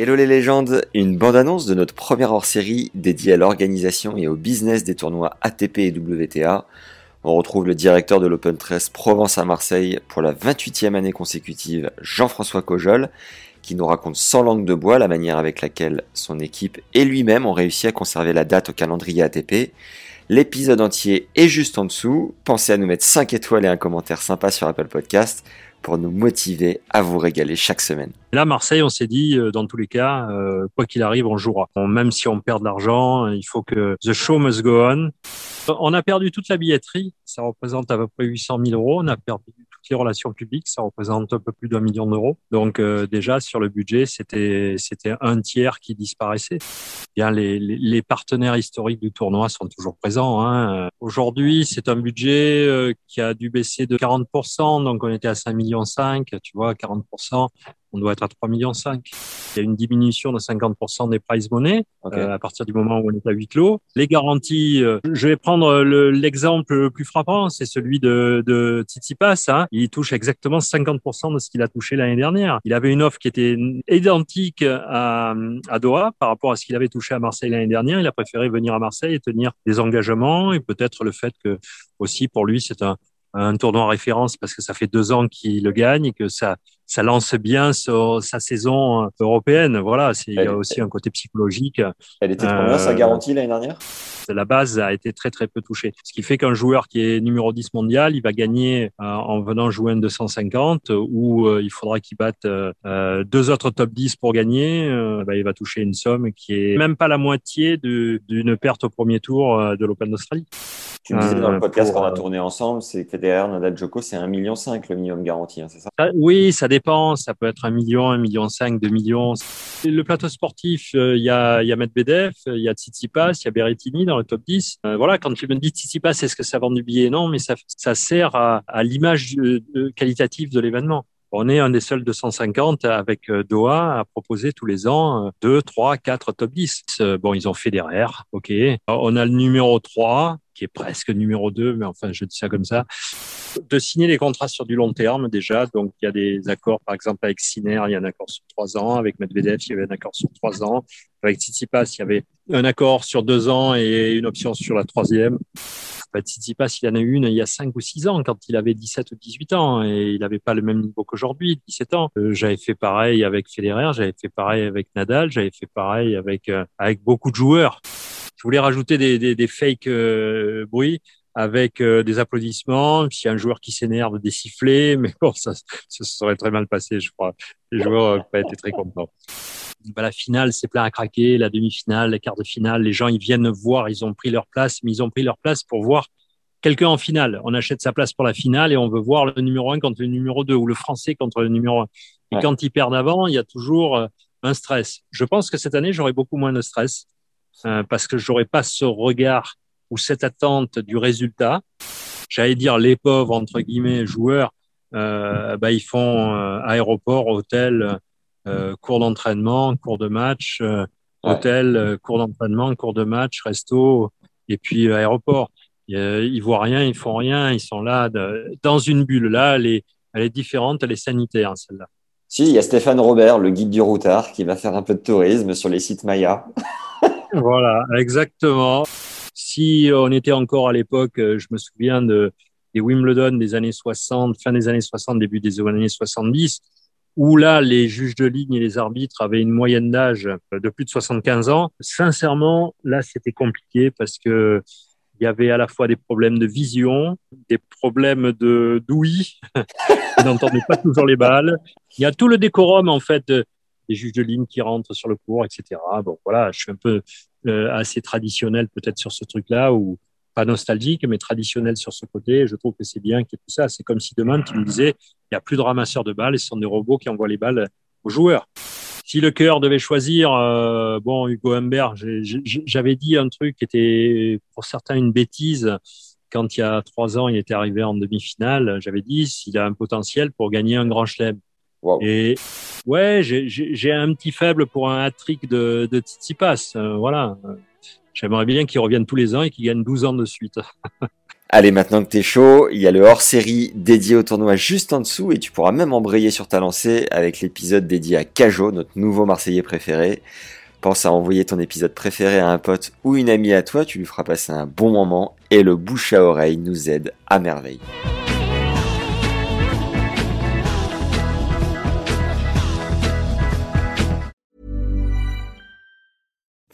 Hello les légendes, une bande-annonce de notre première hors-série dédiée à l'organisation et au business des tournois ATP et WTA. On retrouve le directeur de l'Open Tress Provence à Marseille pour la 28e année consécutive, Jean-François Cojol, qui nous raconte sans langue de bois la manière avec laquelle son équipe et lui-même ont réussi à conserver la date au calendrier ATP. L'épisode entier est juste en dessous. Pensez à nous mettre 5 étoiles et un commentaire sympa sur Apple Podcast pour nous motiver à vous régaler chaque semaine. là, Marseille, on s'est dit, euh, dans tous les cas, euh, quoi qu'il arrive, on jouera. même si on perd de l'argent, il faut que the show must go on. On a perdu toute la billetterie, ça représente à peu près 800 000 euros. On a perdu les relations publiques, ça représente un peu plus d'un million d'euros. Donc euh, déjà sur le budget, c'était c'était un tiers qui disparaissait. Bien, les, partenaires historiques du tournoi sont toujours présents. Hein. Aujourd'hui, c'est un budget euh, qui a dû baisser de 40%, donc on était à 5 millions 5, tu vois, 40% on doit être à 3 millions 5. Il y a une diminution de 50% des prize money euh, à partir du moment où on est à huis clos. Les garanties, euh, je vais prendre l'exemple le, plus frappant, c'est celui de, de Tsitsipas. Hein. Il touche exactement 50% de ce qu'il a touché l'année dernière. Il avait une offre qui était identique à, à Doha par rapport à ce qu'il avait touché à Marseille l'année dernière. Il a préféré venir à Marseille et tenir des engagements et peut-être le fait que aussi pour lui c'est un, un tournoi en référence parce que ça fait deux ans qu'il le gagne et que ça ça lance bien sa saison euh, européenne. Voilà, il y a aussi un côté psychologique. Elle était combien sa euh, garantie l'année dernière? La base a été très très peu touchée. Ce qui fait qu'un joueur qui est numéro 10 mondial, il va gagner euh, en venant jouer un 250 ou il faudra qu'il batte deux autres top 10 pour gagner. Bah, il va toucher une somme qui est même pas la moitié d'une perte au premier tour de l'Open d'Australie. Tu me disais dans le podcast qu'on a tourné ensemble, c'est que Federer, Nadal, Djoko, c'est 1,5 million le minimum garanti, hein, c'est ça? Oui, ça dépend ça peut être un million, un million cinq, deux millions. Le plateau sportif, euh, il y a, y a Medvedev, il y a Tsitsipas, il y a Berrettini dans le top 10. Euh, voilà, quand tu me dis Tsitsipas, est-ce que ça vend du billet? Non, mais ça, ça sert à, à l'image qualitative de l'événement. On est un des seuls 250 avec euh, Doha à proposer tous les ans 2, 3, 4 top 10. Bon, ils ont fait des rares, ok. On a le numéro 3 qui est presque numéro 2, mais enfin, je dis ça comme ça, de signer les contrats sur du long terme déjà. Donc, il y a des accords, par exemple, avec Siner, il y a un accord sur trois ans. Avec Medvedev, il y avait un accord sur trois ans. Avec Tsitsipas, il y avait un accord sur deux ans et une option sur la troisième. Bah, Tsitsipas, il en a eu une il y a cinq ou six ans, quand il avait 17 ou 18 ans, et il n'avait pas le même niveau qu'aujourd'hui, 17 ans. Euh, j'avais fait pareil avec Federer, j'avais fait pareil avec Nadal, j'avais fait pareil avec, euh, avec beaucoup de joueurs je voulais rajouter des, des, fake euh, bruits avec des applaudissements, puis un joueur qui s'énerve, des sifflets, mais bon, ça, ça serait très mal passé, je crois. Les joueurs n'ont pas été très contents. Bah, la finale, c'est plein à craquer, la demi-finale, la quart de finale, les gens, ils viennent voir, ils ont pris leur place, mais ils ont pris leur place pour voir quelqu'un en finale. On achète sa place pour la finale et on veut voir le numéro 1 contre le numéro 2 ou le français contre le numéro 1. Et quand ils perdent avant, il y a toujours euh, un stress. Je pense que cette année, j'aurai beaucoup moins de stress euh, parce que j'aurais pas ce regard ou cette attente du résultat. J'allais dire les pauvres entre guillemets joueurs, euh, bah, ils font euh, aéroport, hôtel, cours d'entraînement, cours de match, euh, hôtel, cours d'entraînement, cours de match, resto, et puis aéroport. Ils voient rien, ils font rien, ils sont là de, dans une bulle. Là, elle est, elle est différente, elle est sanitaire celle-là. Si, il y a Stéphane Robert, le guide du routard, qui va faire un peu de tourisme sur les sites Maya. voilà, exactement. Si on était encore à l'époque, euh, je me souviens de, des Wimbledon des années 60, fin des années 60, début des années 70, où là, les juges de ligne et les arbitres avaient une moyenne d'âge de plus de 75 ans. Sincèrement, là, c'était compliqué parce que il y avait à la fois des problèmes de vision, des problèmes de d'ouïe, ils n'entendaient pas toujours les balles. Il y a tout le décorum, en fait, des juges de ligne qui rentrent sur le cours, etc. Bon, voilà, je suis un peu euh, assez traditionnel peut-être sur ce truc-là où pas nostalgique, mais traditionnel sur ce côté. Je trouve que c'est bien qu'il y ait tout ça. C'est comme si demain, tu me disais, il n'y a plus de ramasseurs de balles et ce sont des robots qui envoient les balles aux joueurs. Si le cœur devait choisir, euh, bon, Hugo Humbert, j'avais dit un truc qui était pour certains une bêtise. Quand il y a trois ans, il était arrivé en demi-finale, j'avais dit s'il a un potentiel pour gagner un grand chelem. Et ouais, j'ai un petit faible pour un hat-trick de, de Tsitsipas. Euh, voilà. J'aimerais bien qu'il revienne tous les ans et qu'il gagne 12 ans de suite. Allez, maintenant que t'es chaud, il y a le hors-série dédié au tournoi juste en dessous et tu pourras même embrayer sur ta lancée avec l'épisode dédié à Cajo, notre nouveau Marseillais préféré. Pense à envoyer ton épisode préféré à un pote ou une amie à toi, tu lui feras passer un bon moment et le bouche à oreille nous aide à merveille.